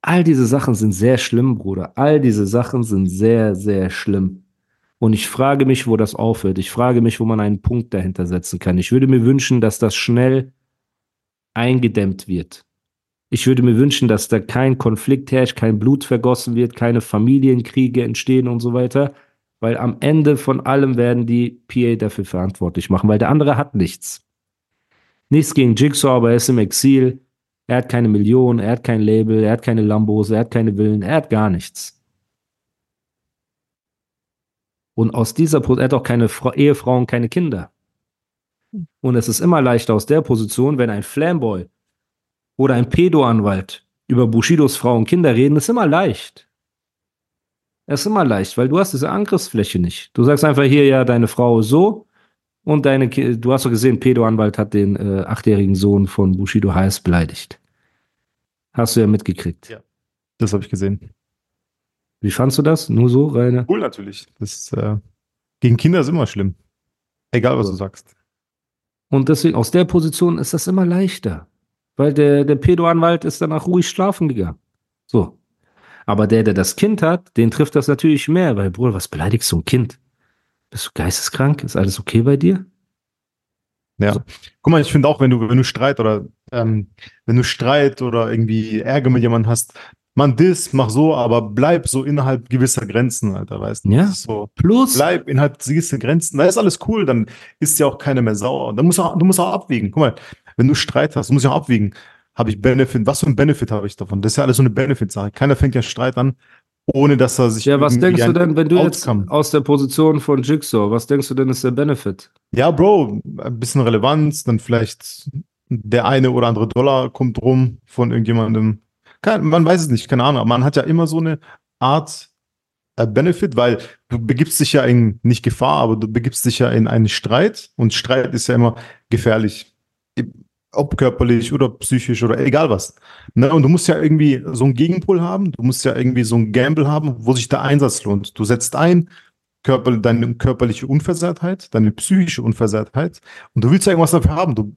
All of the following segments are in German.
All diese Sachen sind sehr schlimm, Bruder. All diese Sachen sind sehr, sehr schlimm. Und ich frage mich, wo das aufhört. Ich frage mich, wo man einen Punkt dahinter setzen kann. Ich würde mir wünschen, dass das schnell eingedämmt wird. Ich würde mir wünschen, dass da kein Konflikt herrscht, kein Blut vergossen wird, keine Familienkriege entstehen und so weiter. Weil am Ende von allem werden die PA dafür verantwortlich machen, weil der andere hat nichts. Nichts gegen Jigsaw, aber er ist im Exil. Er hat keine Millionen, er hat kein Label, er hat keine Lambos, er hat keine Villen, er hat gar nichts. Und aus dieser Position, er hat auch keine Fra Ehefrau und keine Kinder. Und es ist immer leichter aus der Position, wenn ein Flamboy oder ein Pedo-Anwalt über Bushidos Frau und Kinder reden, ist immer leicht. Es ist immer leicht, weil du hast diese Angriffsfläche nicht. Du sagst einfach hier, ja, deine Frau ist so und deine, du hast doch gesehen, Pedo-Anwalt hat den äh, achtjährigen Sohn von Bushido heiß beleidigt. Hast du ja mitgekriegt. Ja. Das habe ich gesehen. Wie fandst du das? Nur so, Rainer? Cool natürlich. Das, äh, gegen Kinder ist immer schlimm. Egal, was du sagst. Und deswegen, aus der Position ist das immer leichter. Weil der, der Pedo-Anwalt ist danach ruhig schlafen gegangen. So. Aber der, der das Kind hat, den trifft das natürlich mehr, weil, Bruder, was beleidigst du ein Kind? Bist du geisteskrank? Ist alles okay bei dir? Ja. So. Guck mal, ich finde auch, wenn du, wenn du Streit oder ähm, wenn du Streit oder irgendwie Ärger mit jemandem hast, man das, mach so, aber bleib so innerhalb gewisser Grenzen, Alter, weißt du? Ja. So, Plus. bleib innerhalb gewisser Grenzen, da ist alles cool, dann ist ja auch keiner mehr sauer. Dann musst du, du musst auch abwiegen. Guck mal, wenn du Streit hast, musst du auch abwiegen. Habe ich Benefit? Was für ein Benefit habe ich davon? Das ist ja alles so eine Benefit-Sache. Keiner fängt ja Streit an, ohne dass er sich. Ja, was denkst du denn, wenn du Outcome. jetzt aus der Position von Jigsaw, was denkst du denn ist der Benefit? Ja, Bro, ein bisschen Relevanz, dann vielleicht der eine oder andere Dollar kommt rum von irgendjemandem. Kein, man weiß es nicht, keine Ahnung. Man hat ja immer so eine Art äh, Benefit, weil du begibst dich ja in nicht Gefahr, aber du begibst dich ja in einen Streit und Streit ist ja immer gefährlich. Ob körperlich oder psychisch oder egal was. Ne? Und du musst ja irgendwie so einen Gegenpol haben, du musst ja irgendwie so einen Gamble haben, wo sich der Einsatz lohnt. Du setzt ein, Körper, deine körperliche Unversehrtheit, deine psychische Unversehrtheit und du willst ja irgendwas dafür haben. Du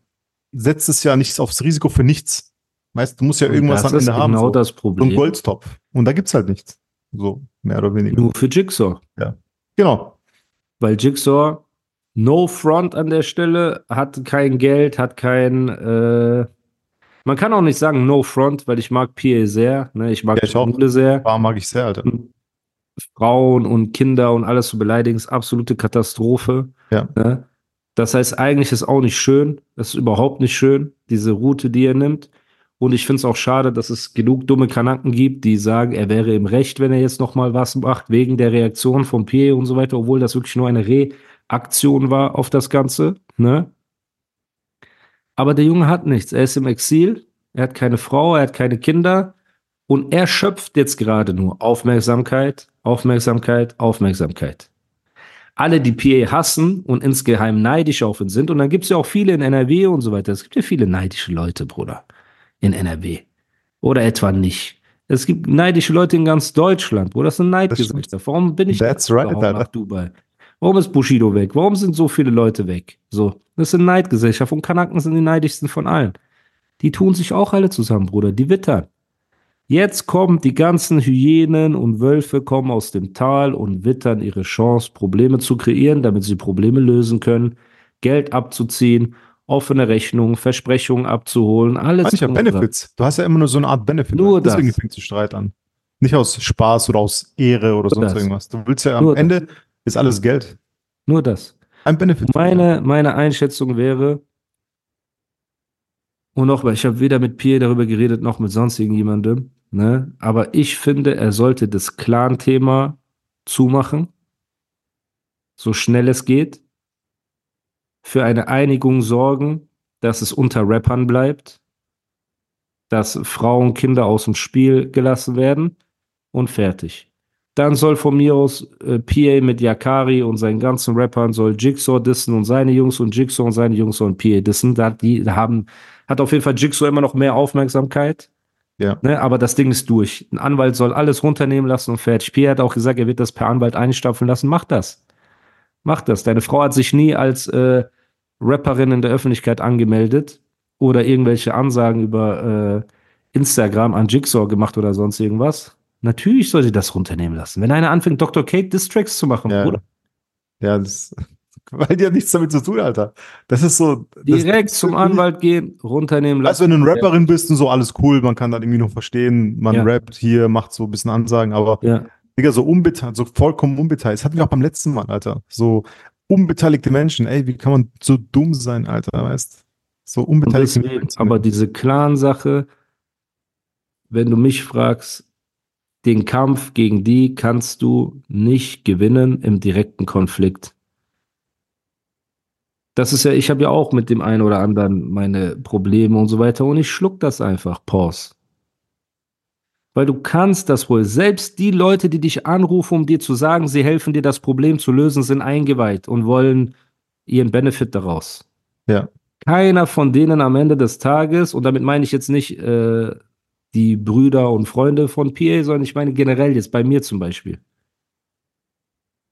setzt es ja nicht aufs Risiko für nichts. Weißt du, musst ja Und irgendwas am Ende haben. genau so. das So ein Problem. Goldtopf. Und da gibt's halt nichts. So, mehr oder weniger. Nur für Jigsaw. Genau. Weil Jigsaw, no front an der Stelle, hat kein Geld, hat kein, äh, man kann auch nicht sagen no front, weil ich mag PA sehr, ne? ich mag Ja, ich auch. Sehr. War mag ich sehr, Alter. Frauen und Kinder und alles zu beleidigen, ist absolute Katastrophe. Ja. Ne? Das heißt, eigentlich ist auch nicht schön. Das ist überhaupt nicht schön, diese Route, die er nimmt. Und ich finde es auch schade, dass es genug dumme Kanaken gibt, die sagen, er wäre im Recht, wenn er jetzt noch mal was macht, wegen der Reaktion von P und so weiter, obwohl das wirklich nur eine Reaktion war auf das Ganze. Ne? Aber der Junge hat nichts. Er ist im Exil, er hat keine Frau, er hat keine Kinder und er schöpft jetzt gerade nur Aufmerksamkeit, Aufmerksamkeit, Aufmerksamkeit. Alle, die PA hassen und insgeheim neidisch auf ihn sind, und dann gibt es ja auch viele in NRW und so weiter. Es gibt ja viele neidische Leute, Bruder, in NRW. Oder etwa nicht. Es gibt neidische Leute in ganz Deutschland, Bruder. Das sind Neidgesellschaft. Warum bin ich That's right, nach Dubai? Warum ist Bushido weg? Warum sind so viele Leute weg? So, das sind Neidgesellschaft und Kanaken sind die neidischsten von allen. Die tun sich auch alle zusammen, Bruder. Die wittern. Jetzt kommen die ganzen Hyänen und Wölfe kommen aus dem Tal und wittern ihre Chance, Probleme zu kreieren, damit sie Probleme lösen können, Geld abzuziehen, offene Rechnungen, Versprechungen abzuholen, alles. Manche dran. Benefits. Du hast ja immer nur so eine Art Benefit. Nur Deswegen das. fängt der Streit an. Nicht aus Spaß oder aus Ehre oder sonst das. irgendwas. Du willst ja am Nur das. Ist alles Geld. Nur das. Ein Benefit. Meine, meine Einschätzung wäre, und nochmal, ich habe weder mit Pierre darüber geredet, noch mit sonst irgendjemandem, ne? aber ich finde, er sollte das Clan-Thema zumachen, so schnell es geht, für eine Einigung sorgen, dass es unter Rappern bleibt dass Frauen, Kinder aus dem Spiel gelassen werden und fertig. Dann soll von mir aus äh, PA mit Yakari und seinen ganzen Rappern soll Jigsaw dissen und seine Jungs und Jigsaw und seine Jungs sollen PA dissen. Da, die haben, hat auf jeden Fall Jigsaw immer noch mehr Aufmerksamkeit. Ja. Ne, aber das Ding ist durch. Ein Anwalt soll alles runternehmen lassen und fertig. P hat auch gesagt, er wird das per Anwalt einstapfen lassen. Mach das. Mach das. Deine Frau hat sich nie als äh, Rapperin in der Öffentlichkeit angemeldet oder irgendwelche Ansagen über äh, Instagram an Jigsaw gemacht oder sonst irgendwas. Natürlich soll sie das runternehmen lassen. Wenn einer anfängt, Dr. Kate Distracks zu machen, Ja. Bruder, Ja, das, weil die hat nichts damit zu tun, Alter. Das ist so. Direkt zum Anwalt gehen, runternehmen Also, lassen. wenn du eine Rapperin bist und so, alles cool, man kann das irgendwie noch verstehen. Man Ja. rappt hier, macht so ein bisschen Ansagen, aber Ja. Digga, so unbeteiligt, so vollkommen unbeteiligt. Das hatten wir auch beim letzten Mal, Alter. So unbeteiligte Menschen, ey, wie kann man so dumm sein, Alter, weißt So unbeteiligte deswegen, Menschen. aber diese Clan-Sache, wenn du mich fragst, den Kampf gegen die kannst du nicht gewinnen im direkten Konflikt. Das ist ja, ich habe ja auch mit dem einen oder anderen meine Probleme und so weiter und ich schluck das einfach, Pause. Weil du kannst das wohl. Selbst die Leute, die dich anrufen, um dir zu sagen, sie helfen dir, das Problem zu lösen, sind eingeweiht und wollen ihren Benefit daraus. Ja. Keiner von denen am Ende des Tages, und damit meine ich jetzt nicht äh, die Brüder und Freunde von PA, sondern ich meine generell jetzt bei mir zum Beispiel.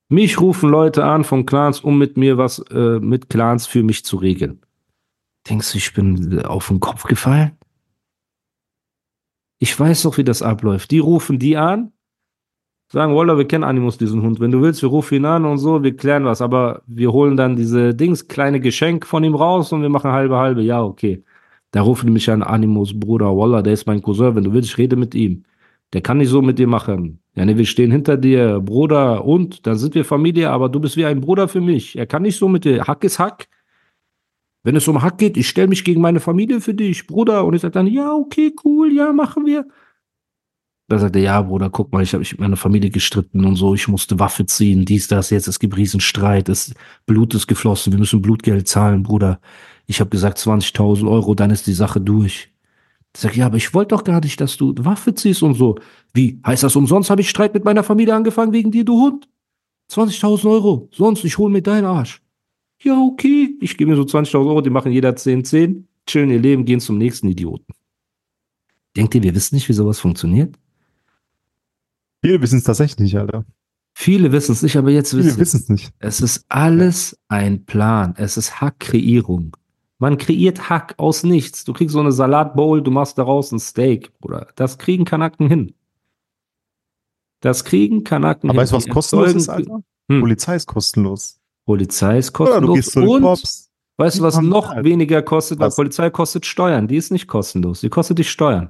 Mich rufen Leute an von Clans, um mit mir was äh, mit Clans für mich zu regeln. Denkst du, ich bin äh, auf den Kopf gefallen? Ich weiß doch, wie das abläuft. Die rufen die an, sagen, Wallah, wir kennen Animus, diesen Hund. Wenn du willst, wir rufen ihn an und so, wir klären was. Aber wir holen dann diese Dings, kleine Geschenk von ihm raus und wir machen halbe, halbe. Ja, okay. Da rufen die mich an, Animus, Bruder, Wallah, der ist mein Cousin. Wenn du willst, ich rede mit ihm. Der kann nicht so mit dir machen. Ja, ne, wir stehen hinter dir, Bruder, und dann sind wir Familie, aber du bist wie ein Bruder für mich. Er kann nicht so mit dir. Hack ist Hack. Wenn es um Hack geht, ich stelle mich gegen meine Familie für dich, Bruder. Und ich sage dann, ja, okay, cool, ja, machen wir. Da sagt er, ja, Bruder, guck mal, ich habe mich mit meiner Familie gestritten und so, ich musste Waffe ziehen, dies, das, jetzt, es gibt Riesenstreit, es, Blut ist geflossen, wir müssen Blutgeld zahlen, Bruder. Ich habe gesagt 20.000 Euro, dann ist die Sache durch. Ich sag, ja, aber ich wollte doch gar nicht, dass du Waffe ziehst und so. Wie, heißt das umsonst, habe ich Streit mit meiner Familie angefangen wegen dir, du Hund? 20.000 Euro, sonst, ich hole mir deinen Arsch. Ja, okay, ich gebe mir so 20.000 Euro, die machen jeder 10, 10, chillen ihr Leben, gehen zum nächsten Idioten. Denkt ihr, wir wissen nicht, wie sowas funktioniert? Viele wissen es tatsächlich nicht, Alter. Viele wissen es nicht, aber jetzt Viele wissen wissen es nicht. Es ist alles ein Plan. Es ist Hackkreierung. Man kreiert Hack aus nichts. Du kriegst so eine Salatbowl, du machst daraus ein Steak, Bruder. Das kriegen Kanaken hin. Das kriegen Kanaken Aber hin. weißt du, was kostenlos ist, Alter? Hm. Polizei ist kostenlos. Polizei ist Oder du kostenlos. gehst zu den Cops. weißt du, was noch halt- weniger kostet? Weil? Polizei kostet Steuern. Die ist nicht kostenlos. Die kostet dich Steuern.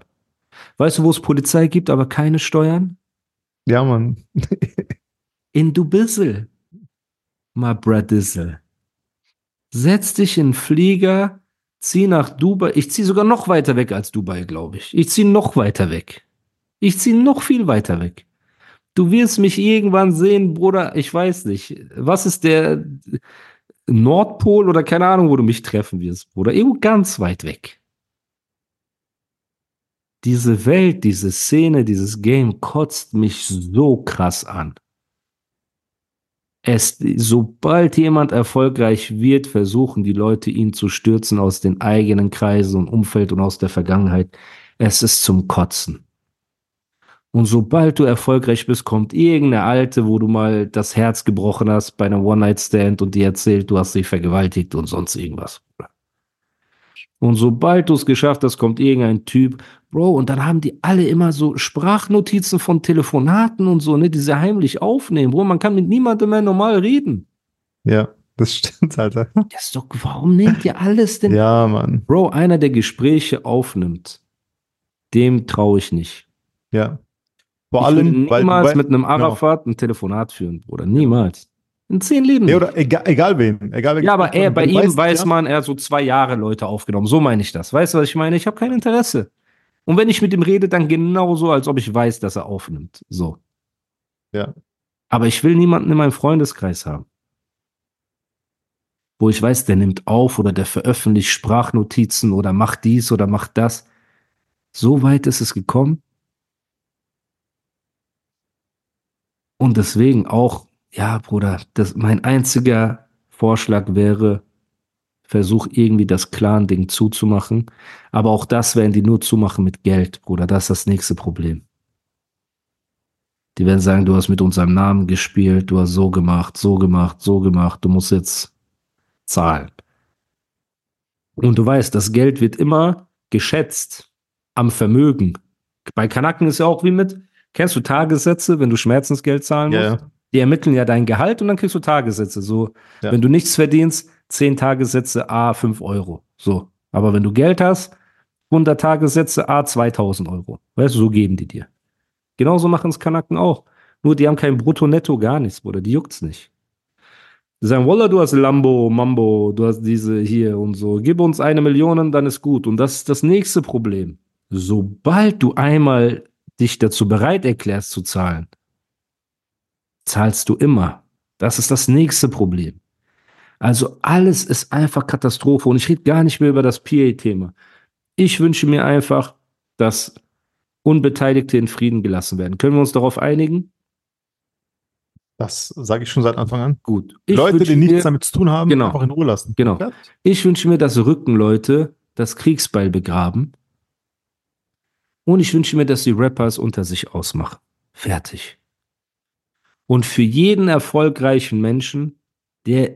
Weißt du, wo es Polizei gibt, aber keine Steuern? Ja, Mann. In Dubissel. My Bradissel. Setz dich in Flieger, zieh nach Dubai. Ich zieh sogar noch weiter weg als Dubai, glaube ich. Ich zieh noch weiter weg. Ich zieh noch viel weiter weg. Du wirst mich irgendwann sehen, Bruder, ich weiß nicht. Was ist der Nordpol oder keine Ahnung, wo du mich treffen wirst, Bruder? Irgendwo ganz weit weg. Diese Welt, diese Szene, dieses Game kotzt mich so krass an. Es, sobald jemand erfolgreich wird, versuchen die Leute ihn zu stürzen aus den eigenen Kreisen und Umfeld und aus der Vergangenheit. Es ist zum Kotzen. Und sobald du erfolgreich bist, kommt irgendeine Alte, wo du mal das Herz gebrochen hast bei einem One-Night-Stand und die erzählt, du hast sie vergewaltigt und sonst irgendwas. Und sobald du es geschafft hast, kommt irgendein Typ, Bro, und dann haben die alle immer so Sprachnotizen von Telefonaten und so, ne, die sie heimlich aufnehmen. Bro, man kann mit niemandem mehr normal reden. Ja, das stimmt, Alter. Das ist doch, warum nehmt ihr alles denn? Ja, Mann. Bro, einer, der Gespräche aufnimmt, dem traue ich nicht. Ja. Vor ich allem, will weil, niemals weil mit einem Arafat ein Telefonat führen, Bruder. Niemals. In zehn Leben. Nicht. oder egal, egal wen. Egal wen ja, aber er, bei ihm weiß ja, man, er hat so zwei Jahre Leute aufgenommen. So meine ich das. Weißt du, was ich meine? Ich habe kein Interesse. Und wenn ich mit ihm rede, dann genauso, als ob ich weiß, dass er aufnimmt. So. Ja. Aber ich will niemanden in meinem Freundeskreis haben. Wo ich weiß, der nimmt auf oder der veröffentlicht Sprachnotizen oder macht dies oder macht das. So weit ist es gekommen. Und deswegen auch, ja, Bruder, das, mein einziger Vorschlag wäre, versuch irgendwie das Clan-Ding zuzumachen. Aber auch das werden die nur zumachen mit Geld, Bruder. Das ist das nächste Problem. Die werden sagen, du hast mit unserem Namen gespielt, du hast so gemacht, so gemacht, so gemacht, du musst jetzt zahlen. Und du weißt, das Geld wird immer geschätzt am Vermögen. Bei Kanaken ist ja auch wie mit, kennst du Tagessätze, wenn du Schmerzensgeld zahlen musst? Ja, ja. Die ermitteln ja dein Gehalt und dann kriegst du Tagessätze. So, Ja. wenn du nichts verdienst, 10 Tagessätze, A, 5 Euro. So. Aber wenn du Geld hast, 100 Tagessätze, A, 2000 Euro. Weißt du, so geben die dir. Genauso machen es Kanaken auch. Nur die haben kein Brutto, Netto, gar nichts, Bruder. Die juckt's nicht. Die sagen, Wallah, du hast Lambo, Mambo, du hast diese hier und so. Gib uns eine Million, dann ist gut. Und das ist das nächste Problem. Sobald du einmal dich dazu bereit erklärst zu zahlen, zahlst du immer. Das ist das nächste Problem. Also alles ist einfach Katastrophe und ich rede gar nicht mehr über das PA-Thema. Ich wünsche mir einfach, dass Unbeteiligte in Frieden gelassen werden. Können wir uns darauf einigen? Das sage ich schon seit Anfang an. Gut. Ich Leute, die nichts mir, damit zu tun haben, Genau. einfach in Ruhe lassen. Genau. Ich wünsche mir, dass Rückenleute das Kriegsbeil begraben. Und ich wünsche mir, dass die Rappers unter sich ausmachen. Fertig. Und für jeden erfolgreichen Menschen, der,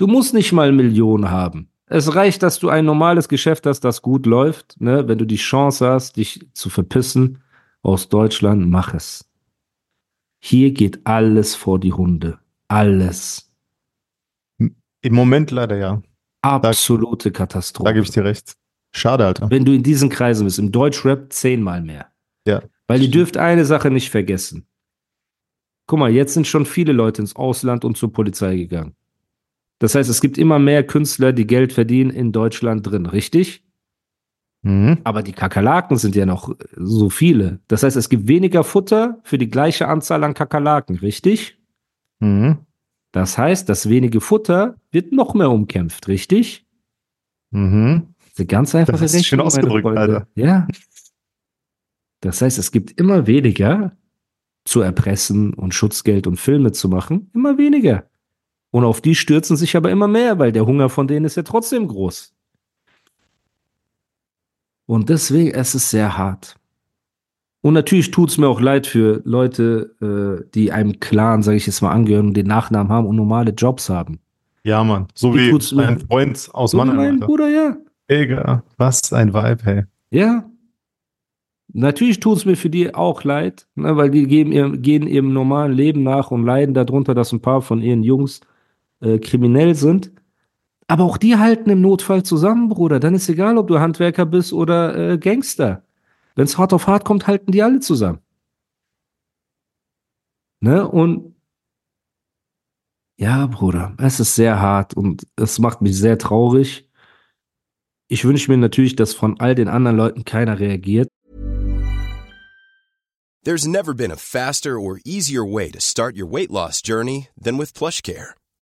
du musst nicht mal Millionen haben. Es reicht, dass du ein normales Geschäft hast, das gut läuft. Ne? Wenn du die Chance hast, dich zu verpissen aus Deutschland, mach es. Hier geht alles vor die Hunde. Alles. Im Moment leider ja. Absolute Katastrophe. Da gebe ich dir recht. Schade, Alter. Wenn du in diesen Kreisen bist, im Deutschrap zehnmal mehr. Ja. Weil ihr dürft eine Sache nicht vergessen. Guck mal, jetzt sind schon viele Leute ins Ausland und zur Polizei gegangen. Das heißt, es gibt immer mehr Künstler, die Geld verdienen in Deutschland drin, richtig? Mhm. Aber die Kakerlaken sind ja noch so viele. Das heißt, es gibt weniger Futter für die gleiche Anzahl an Kakerlaken, richtig? Mhm. Das heißt, das wenige Futter wird noch mehr umkämpft, richtig? Mhm. Das ist ganz einfache Das ist schön ausgedrückt. Alter. Ja. Das heißt, es gibt immer weniger zu erpressen und Schutzgeld und Filme zu machen. Immer weniger. Und auf die stürzen sich aber immer mehr, weil der Hunger von denen ist ja trotzdem groß. Und deswegen, es ist sehr hart. Und natürlich tut es mir auch leid für Leute, äh, die einem Clan, sage ich jetzt mal, angehören und den Nachnamen haben und normale Jobs haben. Ja, Mann. So Wie wie mein Freund aus So mein Mannheim. Alter. Bruder, ja. Digga, was ein Vibe, hey. Ja. Natürlich tut es mir für die auch leid, ne, weil die geben, ihr, gehen ihrem normalen Leben nach und leiden darunter, dass ein paar von ihren Jungs äh, kriminell sind. Aber auch die halten im Notfall zusammen, Bruder. Dann ist egal, ob du Handwerker bist oder äh, Gangster. Wenn es hart auf hart kommt, halten die alle zusammen. Ne? Und ja, Bruder, es ist sehr hart und es macht mich sehr traurig. Ich wünsche mir natürlich, dass von all den anderen Leuten keiner reagiert. There's never been a faster or easier way to start your weight loss journey than with PlushCare.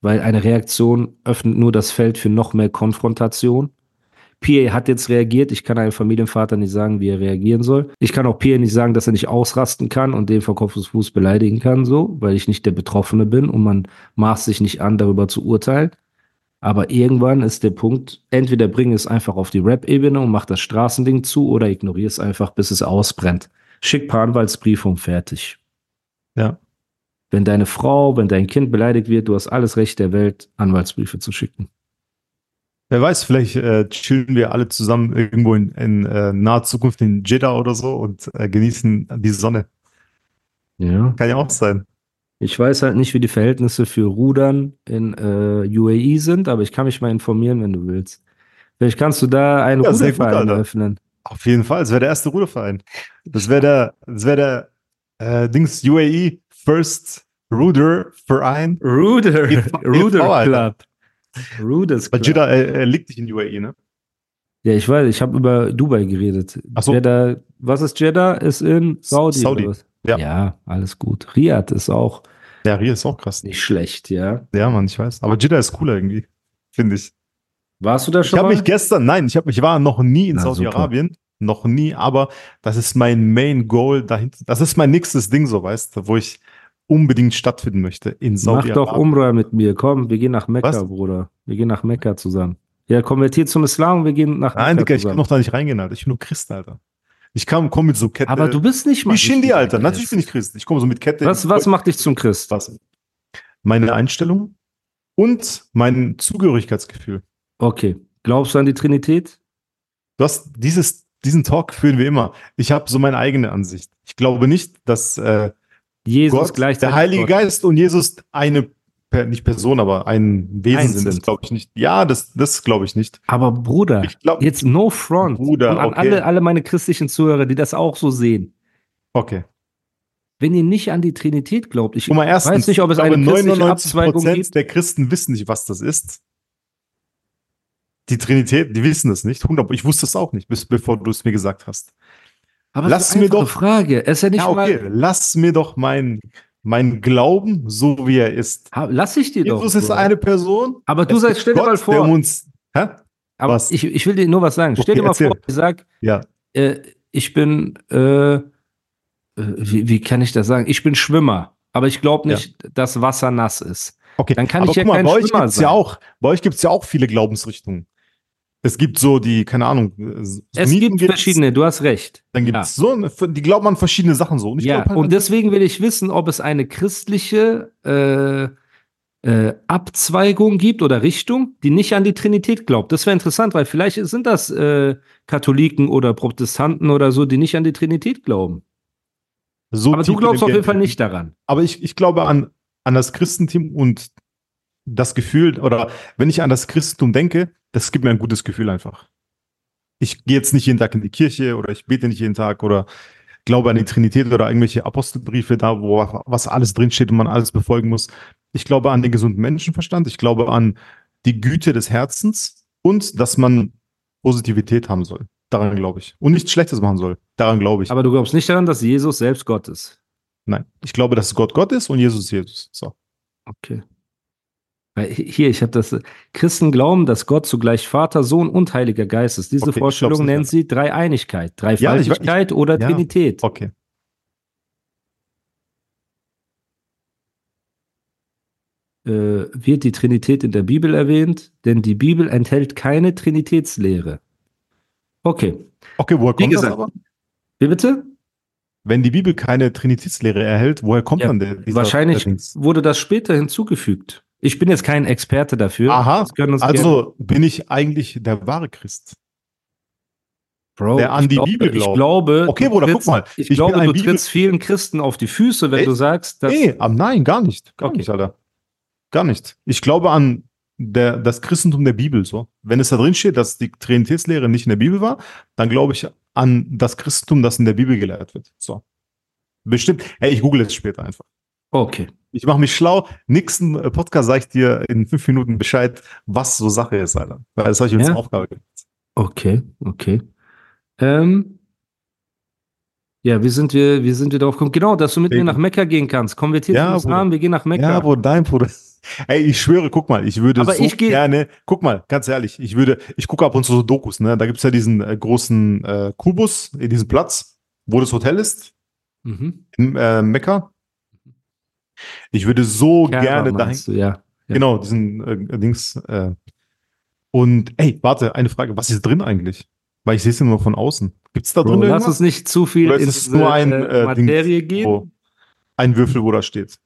Weil eine Reaktion öffnet nur das Feld für noch mehr Konfrontation. PA hat jetzt reagiert. Ich kann einem Familienvater nicht sagen, wie er reagieren soll. Ich kann auch PA nicht sagen, dass er nicht ausrasten kann und den vor Kopf und Fuß beleidigen kann, so, weil ich nicht der Betroffene bin und man maßt sich nicht an, darüber zu urteilen. Aber irgendwann ist der Punkt, entweder bring es einfach auf die Rap-Ebene und mach das Straßending zu oder ignoriere es einfach, bis es ausbrennt. Schick ein paar Anwaltsbriefe und fertig. Ja. Wenn deine Frau, wenn dein Kind beleidigt wird, du hast alles Recht der Welt, Anwaltsbriefe zu schicken. Wer weiß, vielleicht äh, chillen wir alle zusammen irgendwo in, in äh, naher Zukunft in Jeddah oder so und äh, genießen die Sonne. Ja. Kann ja auch sein. Ich weiß halt nicht, wie die Verhältnisse für Rudern in äh, UAE sind, aber ich kann mich mal informieren, wenn du willst. Vielleicht kannst du da einen Ja, gut, Ruderverein Alter. eröffnen. Auf jeden Fall, es wäre der erste Ruderverein. Das wäre der, das wäre der äh, Dings UAE First Ruder Verein. Ruder, EV, Ruder. Club. Ruders Club. Jeddah äh, liegt nicht in UAE, ne? Ja, ich weiß, ich habe über Dubai geredet. Ach so. Jeddah, was ist Jeddah? Ist in Saudi. Saudi, ja. ja, alles gut. Riyadh ist auch Ja, Rio ist auch krass. nicht schlecht, ja. Ja, Mann, ich weiß. Aber Jeddah ist cooler irgendwie, finde ich. Warst du da Ich schon habe mal? mich gestern, nein, ich, hab, ich war noch nie in Saudi-Arabien. Noch nie, aber das ist mein Main Goal dahinter. Das ist mein nächstes Ding, so weißt du, wo ich unbedingt stattfinden möchte. In Mach Saudi-Arabien. doch Umrah mit mir. Komm, wir gehen nach Mekka, Was? Bruder. Wir gehen nach Mekka zusammen. Ja, konvertiert zum Islam, wir gehen nach Nein, Mekka Digga, ich kann noch da nicht reingehen, Alter. Ich bin nur Christ, Alter. Ich kam, komm mit so Kette. Aber du bist nicht mal. Wie Shindy, richtiger Alter. Natürlich bin ich Christ. Ich komme so mit Kette. Was, was macht dich zum Christ? Was? Meine Einstellung und mein Zugehörigkeitsgefühl. Okay. Glaubst du an die Trinität? Du hast dieses, diesen Talk führen wir immer. Ich habe so meine eigene Ansicht. Ich glaube nicht, dass äh, Jesus Gott, gleichzeitig. der Heilige Gott. Geist und Jesus eine, nicht Person, aber ein Wesen Eins sind. Glaube ich nicht. Ja, das, das glaube ich nicht. Aber Bruder, glaub- jetzt no front. Bruder, und an okay. alle, alle meine christlichen Zuhörer, die das auch so sehen. Okay. Wenn ihr nicht an die Trinität glaubt, ich mal, erstens, weiß nicht, ob es eine christliche Abzweigung 99% gibt. der Christen wissen nicht, was das ist. Die Trinität, die wissen das nicht. 100, ich wusste es auch nicht, bis bevor du es mir gesagt hast. Aber lass es mir doch- Frage. Es ist ja nicht ja, okay, mal. lass mir doch mein, mein Glauben, so wie er ist. Lass ich dir doch. Jesus ist eine Person. Aber du Es sagst, stell dir mal Gott, vor. Der uns, hä? Aber was? ich, ich will dir nur was sagen. Stell Okay, dir mal erzähl. vor, ich sag, Ja. äh, ich bin, äh, äh, wie, wie kann ich das sagen? Ich bin Schwimmer, aber ich glaube nicht, dass Wasser nass ist. Okay, Dann kann aber ich ja guck mal, kein bei euch Schwimmer gibt's ja sein. auch, bei euch gibt's ja auch viele Glaubensrichtungen. Es gibt so die, keine Ahnung, Es Sunniten gibt verschiedene, du hast recht. Dann Ja. gibt's so, eine- die glauben an verschiedene Sachen so. Und ja, halt und deswegen will ich wissen, ob es eine christliche äh, äh, Abzweigung gibt oder Richtung, die nicht an die Trinität glaubt. Das wäre interessant, weil vielleicht sind das äh, Katholiken oder Protestanten oder so, die nicht an die Trinität glauben. so Aber du glaubst auf jeden Fall nicht daran. Aber ich, ich glaube an, an das Christentum und das Gefühl, oder wenn ich an das Christentum denke, das gibt mir ein gutes Gefühl einfach. Ich gehe jetzt nicht jeden Tag in die Kirche oder ich bete nicht jeden Tag oder glaube an die Trinität oder irgendwelche Apostelbriefe da, wo was alles drinsteht und man alles befolgen muss. Ich glaube an den gesunden Menschenverstand. Ich glaube an die Güte des Herzens und dass man Positivität haben soll. Daran glaube ich. Und nichts Schlechtes machen soll. Daran glaube ich. Aber du glaubst nicht daran, dass Jesus selbst Gott ist. Nein. Ich glaube, dass Gott Gott ist und Jesus Jesus. So. Okay. Hier, ich habe das. äh, Christen glauben, dass Gott zugleich Vater, Sohn und Heiliger Geist ist. Diese Okay, Vorstellung nennen ja. sie Dreieinigkeit, Ja, ich- Dreifaltigkeit oder ja. Trinität. Okay. Äh, wird die Trinität in der Bibel erwähnt? Denn die Bibel enthält keine Trinitätslehre. Okay. Okay, woher kommt das gesagt, aber? Wie bitte? Wenn die Bibel keine Trinitätslehre erhält, woher kommt dann der? dieser- Wahrscheinlich wurde das später hinzugefügt. Ich bin jetzt kein Experte dafür. Aha, also bin ich eigentlich der wahre Christ. Bro, der an ich die glaube, Bibel Ich glaubt. glaube, Okay, Bruder, guck trittst- mal. Ich, Ich glaube, du Bibel- trittst vielen Christen auf die Füße, wenn Echt? du sagst, dass. Nee, nein, gar nicht. Gar Okay. nicht, Alter. Gar nicht. Ich glaube an der, das Christentum der Bibel. So. Wenn es da drin steht, dass die Trinitätslehre nicht in der Bibel war, dann glaube ich an das Christentum, das in der Bibel gelehrt wird. So. Bestimmt. Hey, ich google es später einfach. Okay. Ich mache mich schlau. Nächsten äh, Podcast sage ich dir in fünf Minuten Bescheid, was so Sache ist, Alter. Weil das habe ich mir Ja? Aufgabe gemacht. Okay, okay. Ähm, ja, wie sind wir, wie sind wir darauf gekommen? Genau, dass du mit Sehr mir nach Mekka gehen kannst. Konvertiert Ja, Islam, Bruder. wir gehen nach Mekka. Ja, Bruder, dein Bruder. Ey, ich schwöre, guck mal, ich würde Aber so ich gerne, guck mal, ganz ehrlich, ich würde, ich gucke ab und zu so Dokus, ne? Da gibt's ja diesen äh, großen äh, Kubus in diesem Platz, wo das Hotel ist, Mhm. in äh, Mekka. Ich würde so Kaaba gerne dahin, du, ja. Ja. genau, diesen äh, Dings. Äh. Und ey, warte, eine Frage, was ist drin eigentlich? Weil ich sehe es nur von außen. Gibt es da Bro, drin lass irgendwas? uns nicht zu viel Oder ist in diese nur ein äh, äh, Materie gehen. wo ein Würfel, wo da steht?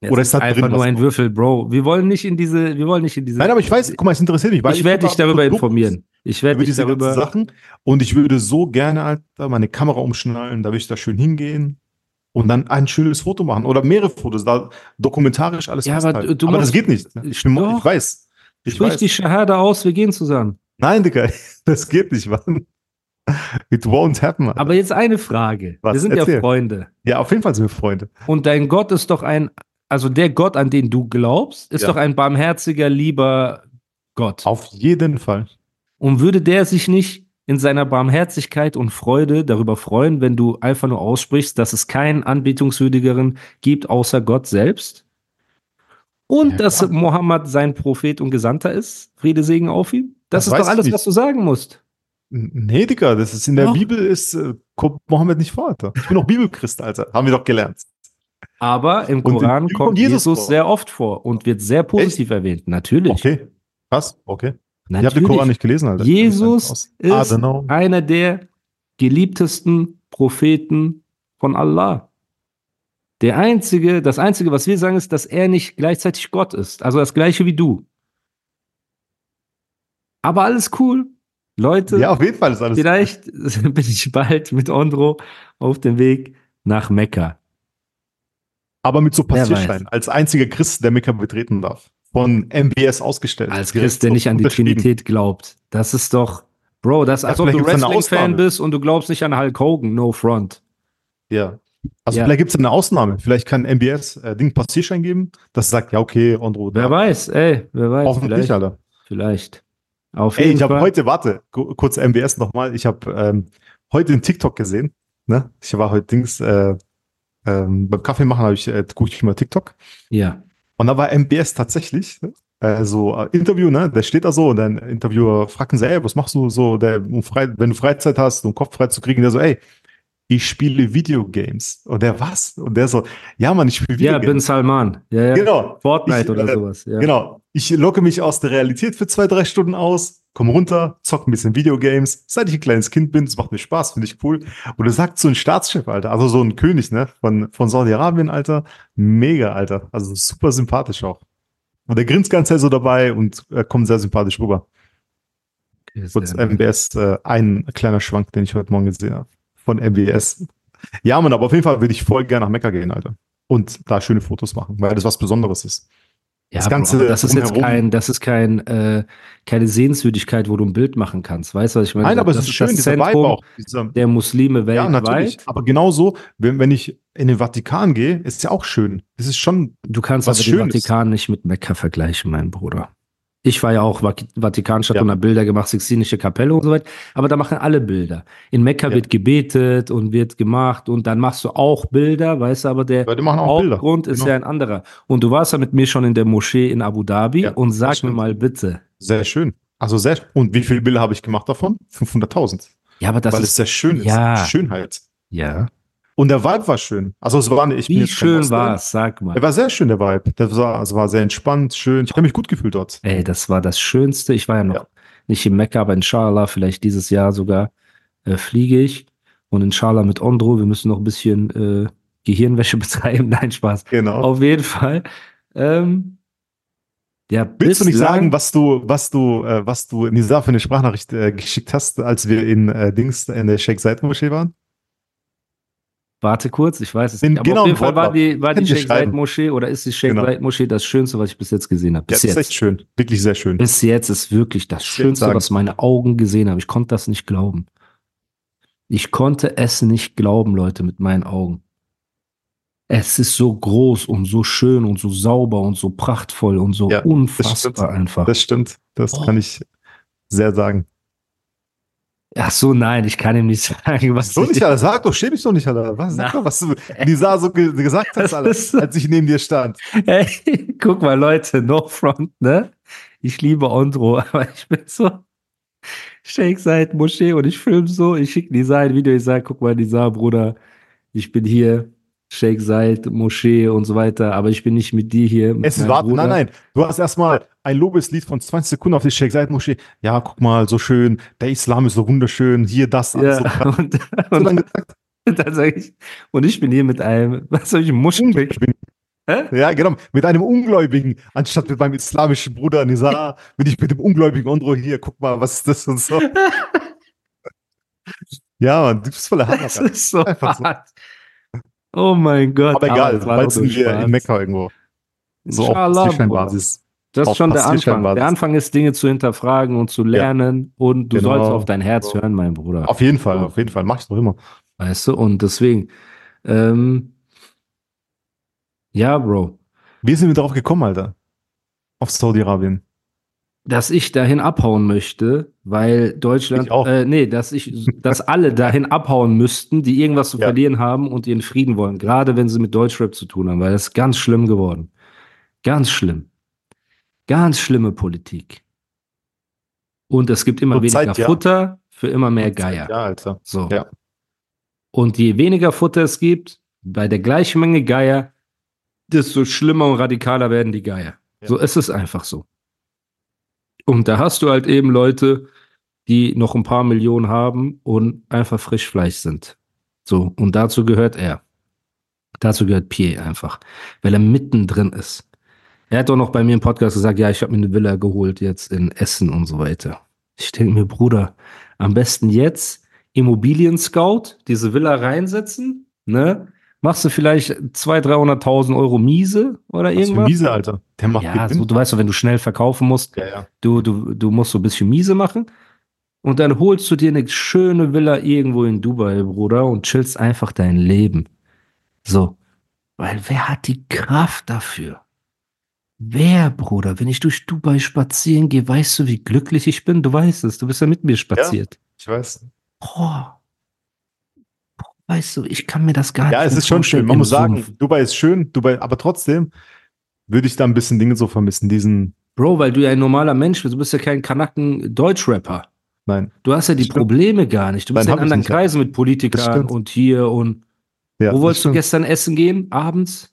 Es oder ist da einfach drin nur ein? Würfel, Bro. Wir wollen nicht in diese, wir wollen nicht in diese. Nein, aber ich weiß, guck mal, es interessiert mich. weil ich werde dich darüber Produkt informieren. Ich werde dich darüber. Sachen. Und ich würde so gerne, Alter, meine Kamera umschnallen, da würde ich da schön hingehen und dann ein schönes Foto machen. Oder mehrere Fotos, da dokumentarisch alles Ja, aber du- aber das geht nicht. Ich, bin, Doch. ich weiß. Ich Sprich weiß. die Shahada aus, wir gehen zusammen. Nein, Digga, das geht nicht, Mann. It won't happen. Mann. Aber jetzt eine Frage. Was? Wir sind ja Erzähl. Freunde. Ja, auf jeden Fall sind wir Freunde. Und dein Gott ist doch ein, also der Gott, an den du glaubst, ist Ja. doch ein barmherziger, lieber Gott. Auf jeden Fall. Und würde der sich nicht in seiner Barmherzigkeit und Freude darüber freuen, wenn du einfach nur aussprichst, dass es keinen anbetungswürdigeren gibt außer Gott selbst? Und Ja, dass. Mohammed sein Prophet und Gesandter ist? Friede, Segen auf ihm? Das, Das ist doch alles, was du sagen musst. Nee, Digga, das ist in der Doch. Bibel ist, äh, kommt Mohammed nicht vor, Alter. Ich bin auch Bibelchrist, Alter. Haben wir doch gelernt. Aber im Koran kommt Jesus, Jesus sehr oft vor und wird sehr positiv erwähnt. Natürlich. Okay. Krass, okay. Ich Natürlich. habe den Koran nicht gelesen, Alter. Jesus ist know. einer der geliebtesten Propheten von Allah. Der einzige, das einzige, was wir sagen, ist, dass er nicht gleichzeitig Gott ist. Also das gleiche wie du. Aber alles cool. Leute, Ja, auf jeden Fall ist alles. vielleicht bin ich bald mit Ondro auf dem Weg nach Mekka. Aber mit so Passierschein. Als einziger Christ, der Mekka betreten darf. Von MBS ausgestellt. Als Christ, der nicht an die. Trinität glaubt. Das ist doch, Bro, das ist, Ja, als ob du Wrestling-Fan bist und du glaubst nicht an Hulk Hogan. No front. Ja. Also Ja. vielleicht gibt es eine Ausnahme. Vielleicht kann MBS äh, Ding Passierschein geben, das sagt, ja, okay, Andro. Wer weiß, ey, wer weiß. Hoffentlich, vielleicht, Alter. vielleicht. Auf Ey, ich habe heute, warte, ku- kurz MBS nochmal. Ich habe ähm, heute einen TikTok gesehen. Ne? Ich war heute Dings, äh, ähm, beim Kaffee machen, habe ich, äh, gucke ich mal TikTok. ja. Und da war MBS tatsächlich, äh, so äh, Interview, ne? Der steht da so und dann Interviewer fragt ihn so, ey, was machst du so, der, um frei, wenn du Freizeit hast, um Kopf frei zu kriegen, der so, ey, ich spiele Videogames. Und der, was? Und der so, ja, Mann, ich spiele Ja, Bin Videogames. Salman. Ja, ja. genau. Fortnite Ich, oder äh, sowas. Ja. Genau. Ich locke mich aus der Realität für zwei, drei Stunden aus, komme runter, zock ein bisschen Videogames. Seit ich ein kleines Kind bin, es macht mir Spaß, finde ich cool. Und er sagt so ein Staatschef, Alter, also so ein König, ne, von, von Saudi-Arabien, Alter. Mega, Alter. Also super sympathisch auch. Und er grinst ganz sehr so dabei und äh, kommt sehr sympathisch rüber. Okay, Kurz. MBS, äh, ein kleiner Schwank, den ich heute Morgen gesehen habe. Von MBS. Ja, Mann, aber auf jeden Fall würde ich voll gerne nach Mekka gehen, Alter. Und da schöne Fotos machen, weil das was Besonderes ist. Ja, das Ganze Bro, das ist jetzt kein, das ist kein, äh, keine Sehenswürdigkeit, wo du ein Bild machen kannst. Weißt du, was ich meine? Nein, aber es das ist schön, das dieser Vibe Zentrum auch. Dieser, der Muslime ja, weltweit. natürlich. Aber genauso, wenn, wenn ich in den Vatikan gehe, ist ja auch schön. Das ist schon, Du kannst Was aber den Schönes. Vatikan nicht mit Mekka vergleichen, mein Bruder. Ich war ja auch Vatikanstadt Ja. und habe Bilder gemacht, Sixtinische Kapelle und so weiter. Aber da machen alle Bilder. In Mekka Ja. wird gebetet und wird gemacht und dann machst du auch Bilder, weißt du, aber der. Hauptgrund ist Genau. ja ein anderer. Und du warst ja mit mir schon in der Moschee in Abu Dhabi Ja, und sag mir mal bitte. sehr schön. Also sehr, und wie viele Bilder habe ich gemacht davon? 500.000. Ja, aber das Weil ist, es sehr schön ist. Ja. Schönheit. ja. Und der Vibe war schön. Also es war nicht, ich bin Wie schön war es, sag mal. Er war sehr schön, der Vibe. Der war, es war sehr entspannt, schön. Ich habe mich gut gefühlt dort. Ey, das war das Schönste. Ich war ja noch Ja. nicht in Mekka, aber inshallah, vielleicht dieses Jahr sogar äh, fliege ich. Und inshallah mit Ondro, wir müssen noch ein bisschen äh, Gehirnwäsche betreiben. Nein, Spaß. Genau. Auf jeden Fall. Ähm, ja, Willst du nicht sagen, was du, was du, äh, was du in dieser für eine Sprachnachricht äh, geschickt hast, als wir in äh, Dings in der Sheikh Said Moschee waren? Warte kurz, ich weiß es nicht. Aber auf genauen jeden Fall war die, war die Sheikh Zayed. Moschee oder ist die Sheikh Genau. Zayed Moschee das Schönste, was ich bis jetzt gesehen habe. Ja, Bis das ist jetzt. echt schön. Wirklich sehr schön. Bis jetzt ist wirklich das Schönste, was meine Augen gesehen haben. Ich konnte das nicht glauben. Ich konnte es nicht glauben, Leute, mit meinen Augen. Es ist so groß und so schön und so sauber und so prachtvoll und so Ja, das unfassbar stimmt. einfach. Das stimmt. Das Oh. kann ich sehr sagen. Ach so, nein, ich kann ihm nicht sagen, was So ich- nicht, Alter. Sag doch, schäm dich doch nicht, Alter. Was, sag doch, was du Nisa so ge gesagt hast, Alter, so- als ich neben dir stand. Ey, guck mal, Leute, no front, ne? Ich liebe Ondro, aber ich bin so Sheikh Said Moschee und ich filme so, ich schicke Nisa ein Video, ich sage, guck mal, Nisa, Bruder, ich bin hier Sheikh Said, Moschee und so weiter, aber ich bin nicht mit dir hier. Mit Es meinem warte, nein, nein. Du hast erstmal ein Lobeslied von 20 Sekunden auf die Sheikh Said Moschee. Ja, guck mal, so schön. Der Islam ist so wunderschön. Hier das. alles Ja, so und, So und, lange dann sage ich, und ich bin hier mit einem, was soll ich, Muschel? Ungläubigen. Hä? Ja, genau. Mit einem Ungläubigen, anstatt mit meinem islamischen Bruder Nizar, bin ich mit dem ungläubigen Ondro hier. Guck mal, was ist das und so. Ja, Mann, du bist voller Hammer. Das ist so Einfach so. Oh mein Gott. Aber egal, bald sind wir in Mekka irgendwo. So auf Inshallah, Passierscheinbasis. Das ist auf schon der Anfang. Der Anfang ist, Dinge zu hinterfragen und zu lernen und du Genau. sollst auf dein Herz hören, mein Bruder. Auf jeden Fall, auf jeden Fall. Mach ich doch immer. Weißt du? Und deswegen, ähm, ja, Bro, Wie sind wir darauf gekommen, Alter? Auf Saudi-Arabien. Dass ich dahin abhauen möchte, weil Deutschland, äh, nee, dass ich, dass alle dahin abhauen müssten, die irgendwas zu Ja. verlieren haben und ihren Frieden wollen, gerade wenn sie mit Deutschrap zu tun haben, weil das ist ganz schlimm geworden. Ganz schlimm. Ganz schlimme Politik. Und es gibt immer Zur weniger Zeit, ja. Futter für immer mehr Geier. Ja, Alter. So. Ja. Und je weniger Futter es gibt, bei der gleichen Menge Geier, desto schlimmer und radikaler werden die Geier. Ja. So ist es einfach so. Und da hast du halt eben Leute, die noch ein paar Millionen haben und einfach Frischfleisch sind. So, und dazu gehört er. Dazu gehört Pierre einfach, weil er mittendrin ist. Er hat doch noch bei mir im Podcast gesagt, ja, ich habe mir eine Villa geholt jetzt in Essen und so weiter. Ich denke mir, Bruder, am besten jetzt Immobilien Scout, diese Villa reinsetzen, ne? Machst du vielleicht 200.000, 300.000 Euro Miese oder Was für irgendwas? Miese, Alter. Der macht Ja, so, du weißt doch, wenn du schnell verkaufen musst, ja, ja. du, du, du musst so ein bisschen Miese machen. Und dann holst du dir eine schöne Villa irgendwo in Dubai, Bruder, und chillst einfach dein Leben. So. Weil wer hat die Kraft dafür? Wer, Bruder? Wenn ich durch Dubai spazieren gehe, weißt du, wie glücklich ich bin? Du weißt es, du bist ja mit mir spaziert. Ich weiß. Boah. Weißt du, ich kann mir das gar Ja, nicht es mehr ist schon schön. Man muss sagen, Sumpf. Dubai ist schön, Dubai, aber trotzdem würde ich da ein bisschen Dinge so vermissen. Diesen, Bro, weil du ja ein normaler Mensch bist, du bist ja kein Kanaken-Deutschrapper. nein. Du hast ja die Stimmt. Probleme gar nicht. Du bist Nein, ja in anderen. Kreisen mit Politikern und hier und. Ja, Wo wolltest du gestern essen gehen? Abends?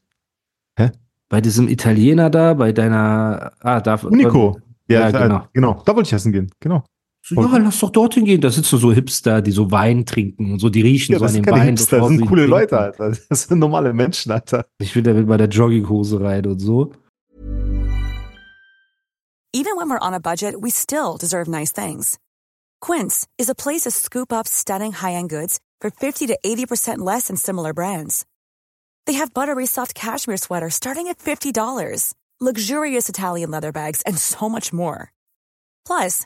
Hä? Bei diesem Italiener da, bei deiner. Ah, da. Unico. Ja, Ja, genau. genau. Da wollte ich essen gehen. Genau. So, ja, lass doch dorthin gehen. Da sitzen so Hipster, die so Wein trinken und so, die riechen Ja, so an dem Wein. Hipster, das sind coole trinken. Leute, Alter. Das sind normale Menschen, Alter. Ich will da mit meiner Jogginghose rein und so. Even when we're on a budget, we still deserve nice things. Quince is a place to scoop up stunning high-end goods for 50 to 80% less than similar brands. They have buttery soft cashmere sweaters starting at $50, luxurious Italian leather bags, and so much more. Plus,